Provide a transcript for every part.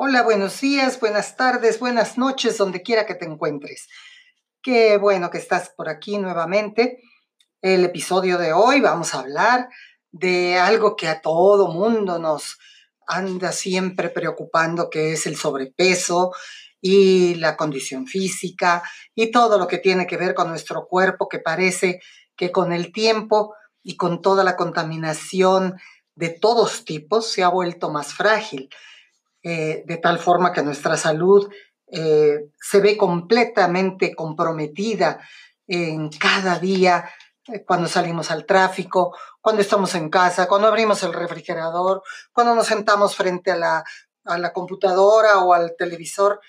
Hola, buenos días, buenas tardes, buenas noches, donde quiera que te encuentres. Qué bueno que estás por aquí nuevamente. El episodio de hoy vamos a hablar de algo que a todo mundo nos anda siempre preocupando, que es el sobrepeso y la condición física y todo lo que tiene que ver con nuestro cuerpo, que parece que con el tiempo y con toda la contaminación de todos tipos se ha vuelto más frágil. Eh, de tal forma que nuestra salud eh, se ve completamente comprometida en cada día eh, cuando salimos al tráfico, cuando estamos en casa, cuando abrimos el refrigerador, cuando nos sentamos frente a la, a la computadora o al televisor.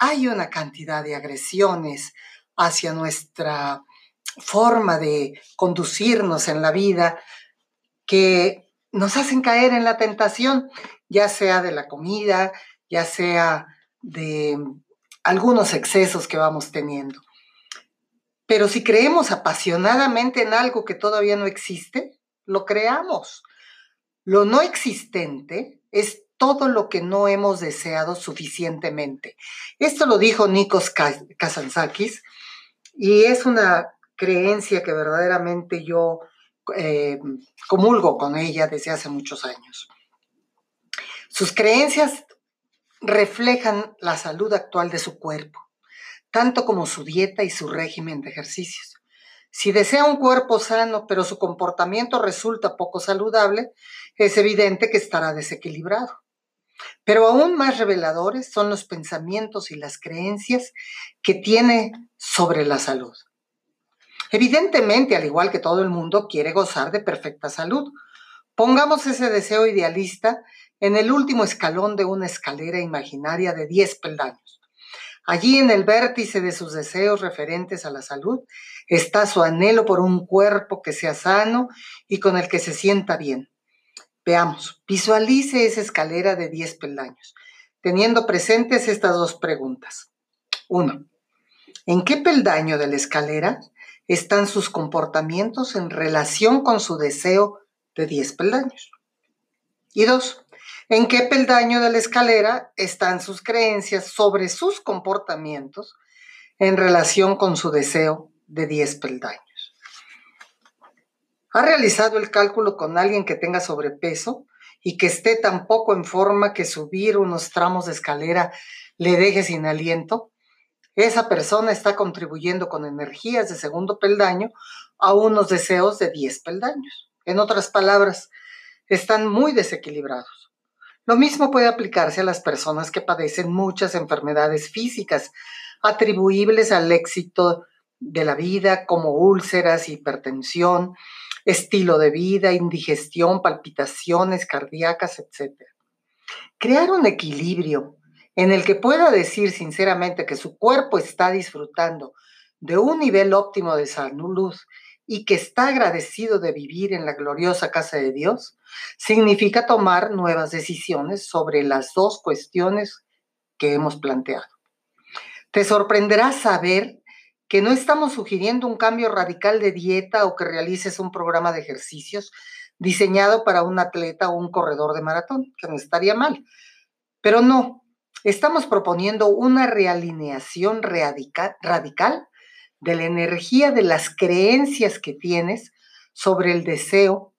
Hay una cantidad de agresiones hacia nuestra forma de conducirnos en la vida que nos hacen caer en la tentación ya sea de la comida, ya sea de algunos excesos que vamos teniendo. Pero si creemos apasionadamente en algo que todavía no existe, lo creamos. Lo no existente es todo lo que no hemos deseado suficientemente. Esto lo dijo Nikos Kazantzakis y es una creencia que verdaderamente yo eh, comulgo con ella desde hace muchos años. Sus creencias reflejan la salud actual de su cuerpo, tanto como su dieta y su régimen de ejercicios. Si desea un cuerpo sano, pero su comportamiento resulta poco saludable, es evidente que estará desequilibrado. Pero aún más reveladores son los pensamientos y las creencias que tiene sobre la salud. Evidentemente, al igual que todo el mundo, quiere gozar de perfecta salud. Pongamos ese deseo idealista en el último escalón de una escalera imaginaria de 10 peldaños. Allí en el vértice de sus deseos referentes a la salud está su anhelo por un cuerpo que sea sano y con el que se sienta bien. Veamos, visualice esa escalera de 10 peldaños, teniendo presentes estas dos preguntas. Uno, ¿en qué peldaño de la escalera están sus comportamientos en relación con su deseo de 10 peldaños? Y dos, en qué peldaño de la escalera están sus creencias sobre sus comportamientos en relación con su deseo de 10 peldaños. ¿Ha realizado el cálculo con alguien que tenga sobrepeso y que esté tan poco en forma que subir unos tramos de escalera le deje sin aliento? Esa persona está contribuyendo con energías de segundo peldaño a unos deseos de 10 peldaños. En otras palabras, están muy desequilibrados. Lo mismo puede aplicarse a las personas que padecen muchas enfermedades físicas atribuibles al éxito de la vida como úlceras, hipertensión, estilo de vida, indigestión, palpitaciones cardíacas, etc. Crear un equilibrio en el que pueda decir sinceramente que su cuerpo está disfrutando de un nivel óptimo de salud y que está agradecido de vivir en la gloriosa casa de Dios, significa tomar nuevas decisiones sobre las dos cuestiones que hemos planteado. Te sorprenderá saber que no estamos sugiriendo un cambio radical de dieta o que realices un programa de ejercicios diseñado para un atleta o un corredor de maratón, que no estaría mal. Pero no, estamos proponiendo una realineación radical, de la energía de las creencias que tienes sobre el deseo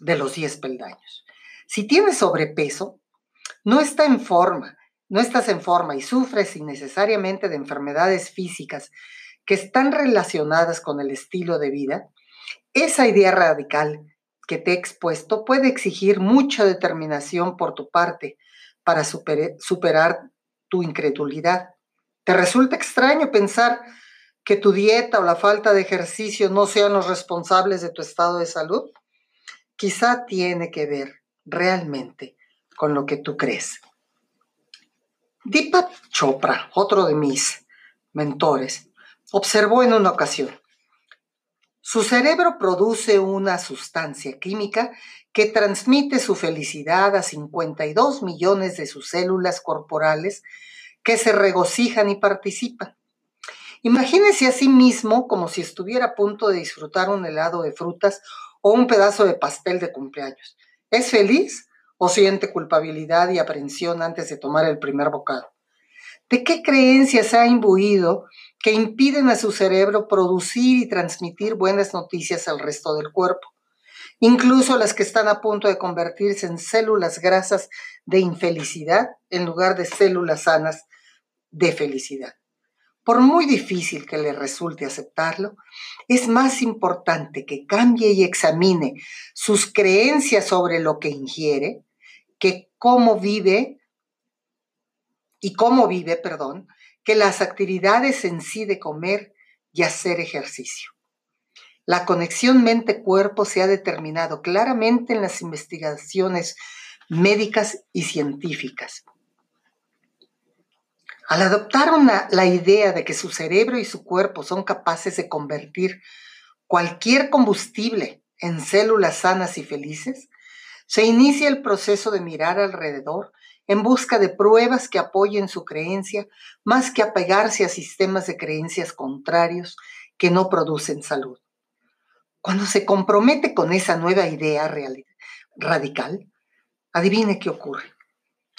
de los 10 peldaños. Si tienes sobrepeso, no está en forma, no estás en forma y sufres innecesariamente de enfermedades físicas que están relacionadas con el estilo de vida, esa idea radical que te he expuesto puede exigir mucha determinación por tu parte para superar tu incredulidad. ¿Te resulta extraño pensar que tu dieta o la falta de ejercicio no sean los responsables de tu estado de salud? Quizá tiene que ver realmente con lo que tú crees. Deepak Chopra, otro de mis mentores, observó en una ocasión, su cerebro produce una sustancia química que transmite su felicidad a 52 millones de sus células corporales que se regocijan y participan. Imagínese a sí mismo como si estuviera a punto de disfrutar un helado de frutas o un pedazo de pastel de cumpleaños. ¿Es feliz o siente culpabilidad y aprensión antes de tomar el primer bocado? ¿De qué creencias ha imbuido que impiden a su cerebro producir y transmitir buenas noticias al resto del cuerpo? Incluso las que están a punto de convertirse en células grasas de infelicidad en lugar de células sanas de felicidad. Por muy difícil que le resulte aceptarlo, es más importante que cambie y examine sus creencias sobre lo que ingiere que cómo vive y cómo vive, perdón, que las actividades en sí de comer y hacer ejercicio. La conexión mente-cuerpo se ha determinado claramente en las investigaciones médicas y científicas. Al adoptar la idea de que su cerebro y su cuerpo son capaces de convertir cualquier combustible en células sanas y felices, se inicia el proceso de mirar alrededor en busca de pruebas que apoyen su creencia más que apegarse a sistemas de creencias contrarios que no producen salud. Cuando se compromete con esa nueva idea radical, adivine qué ocurre.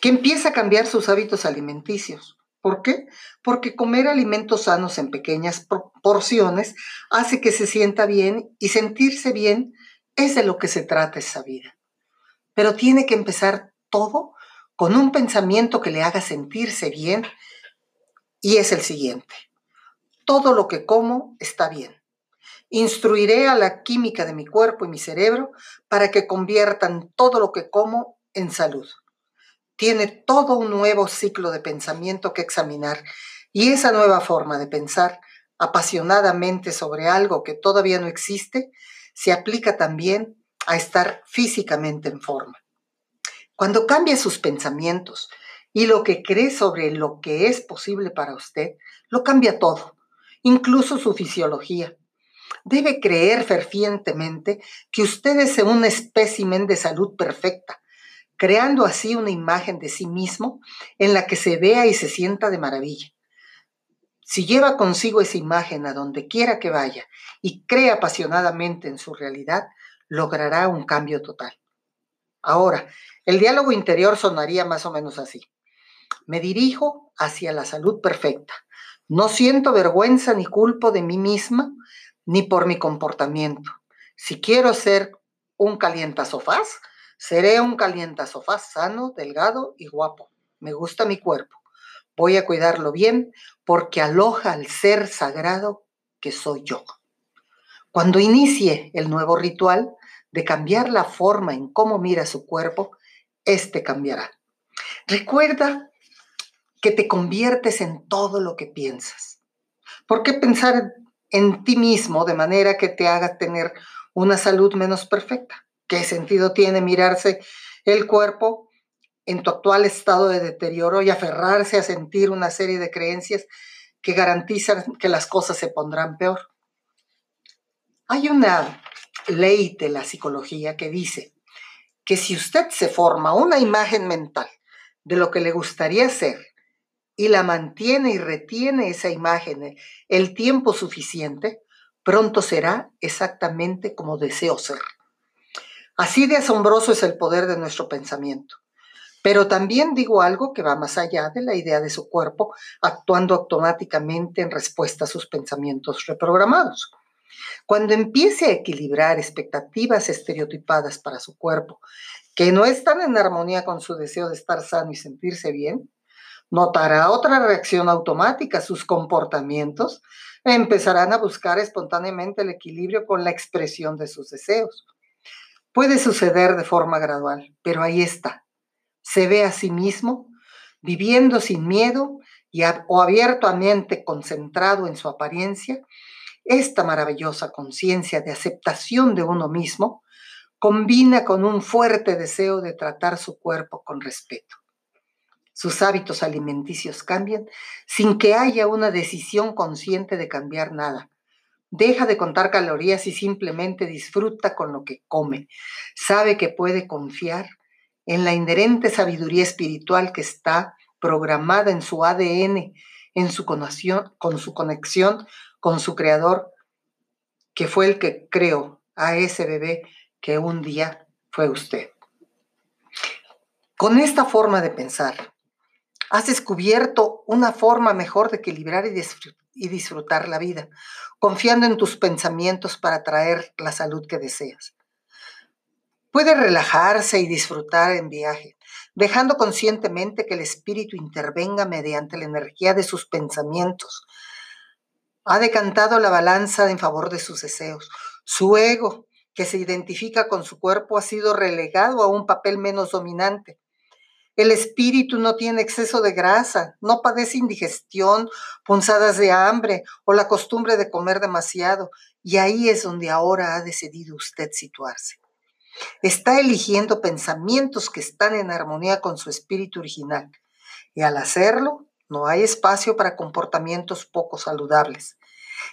Que empieza a cambiar sus hábitos alimenticios ¿Por qué? Porque comer alimentos sanos en pequeñas porciones hace que se sienta bien y sentirse bien es de lo que se trata esa vida. Pero tiene que empezar todo con un pensamiento que le haga sentirse bien y es el siguiente. Todo lo que como está bien. Instruiré a la química de mi cuerpo y mi cerebro para que conviertan todo lo que como en salud tiene todo un nuevo ciclo de pensamiento que examinar y esa nueva forma de pensar apasionadamente sobre algo que todavía no existe se aplica también a estar físicamente en forma. Cuando cambia sus pensamientos y lo que cree sobre lo que es posible para usted, lo cambia todo, incluso su fisiología. Debe creer fervientemente que usted es un espécimen de salud perfecta, creando así una imagen de sí mismo en la que se vea y se sienta de maravilla. Si lleva consigo esa imagen a donde quiera que vaya y cree apasionadamente en su realidad, logrará un cambio total. Ahora, el diálogo interior sonaría más o menos así. Me dirijo hacia la salud perfecta. No siento vergüenza ni culpo de mí misma ni por mi comportamiento. Si quiero ser un calientasofás, Seré un sofá sano, delgado y guapo. Me gusta mi cuerpo. Voy a cuidarlo bien porque aloja al ser sagrado que soy yo. Cuando inicie el nuevo ritual de cambiar la forma en cómo mira su cuerpo, este cambiará. Recuerda que te conviertes en todo lo que piensas. ¿Por qué pensar en ti mismo de manera que te haga tener una salud menos perfecta? ¿Qué sentido tiene mirarse el cuerpo en tu actual estado de deterioro y aferrarse a sentir una serie de creencias que garantizan que las cosas se pondrán peor? Hay una ley de la psicología que dice que si usted se forma una imagen mental de lo que le gustaría ser y la mantiene y retiene esa imagen el tiempo suficiente, pronto será exactamente como deseo ser. Así de asombroso es el poder de nuestro pensamiento. Pero también digo algo que va más allá de la idea de su cuerpo actuando automáticamente en respuesta a sus pensamientos reprogramados. Cuando empiece a equilibrar expectativas estereotipadas para su cuerpo que no están en armonía con su deseo de estar sano y sentirse bien, notará otra reacción automática. Sus comportamientos empezarán a buscar espontáneamente el equilibrio con la expresión de sus deseos. Puede suceder de forma gradual, pero ahí está. Se ve a sí mismo viviendo sin miedo y o abiertamente concentrado en su apariencia. Esta maravillosa conciencia de aceptación de uno mismo combina con un fuerte deseo de tratar su cuerpo con respeto. Sus hábitos alimenticios cambian sin que haya una decisión consciente de cambiar nada Deja de contar calorías y simplemente disfruta con lo que come. Sabe que puede confiar en la inherente sabiduría espiritual que está programada en su ADN, en su conexión, con su conexión con su creador, que fue el que creó a ese bebé que un día fue usted. Con esta forma de pensar, has descubierto una forma mejor de equilibrar y disfrutar la vida, confiando en tus pensamientos para traer la salud que deseas. Puede relajarse y disfrutar en viaje, dejando conscientemente que el espíritu intervenga mediante la energía de sus pensamientos. Ha decantado la balanza en favor de sus deseos. Su ego, que se identifica con su cuerpo, ha sido relegado a un papel menos dominante. El espíritu no tiene exceso de grasa, no padece indigestión, punzadas de hambre o la costumbre de comer demasiado. Y ahí es donde ahora ha decidido usted situarse. Está eligiendo pensamientos que están en armonía con su espíritu original. Y al hacerlo, no hay espacio para comportamientos poco saludables.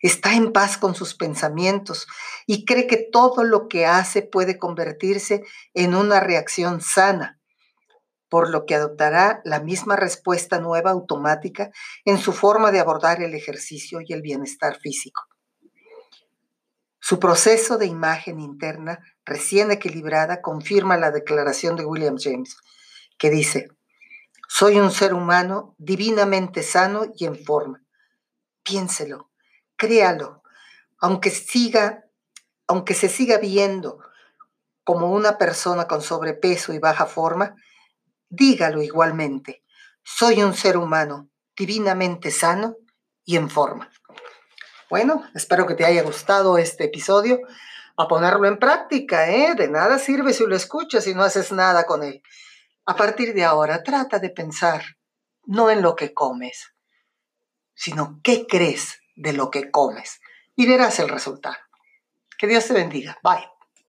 Está en paz con sus pensamientos y cree que todo lo que hace puede convertirse en una reacción sana, por lo que adoptará la misma respuesta nueva automática en su forma de abordar el ejercicio y el bienestar físico. Su proceso de imagen interna recién equilibrada confirma la declaración de William James, que dice, soy un ser humano divinamente sano y en forma. Piénselo, créalo, aunque siga, aunque se siga viendo como una persona con sobrepeso y baja forma, dígalo igualmente. Soy un ser humano divinamente sano y en forma. Bueno, espero que te haya gustado este episodio. A ponerlo en práctica, ¿eh? De nada sirve si lo escuchas y no haces nada con él. A partir de ahora, trata de pensar no en lo que comes, sino qué crees de lo que comes y verás el resultado. Que Dios te bendiga. Bye.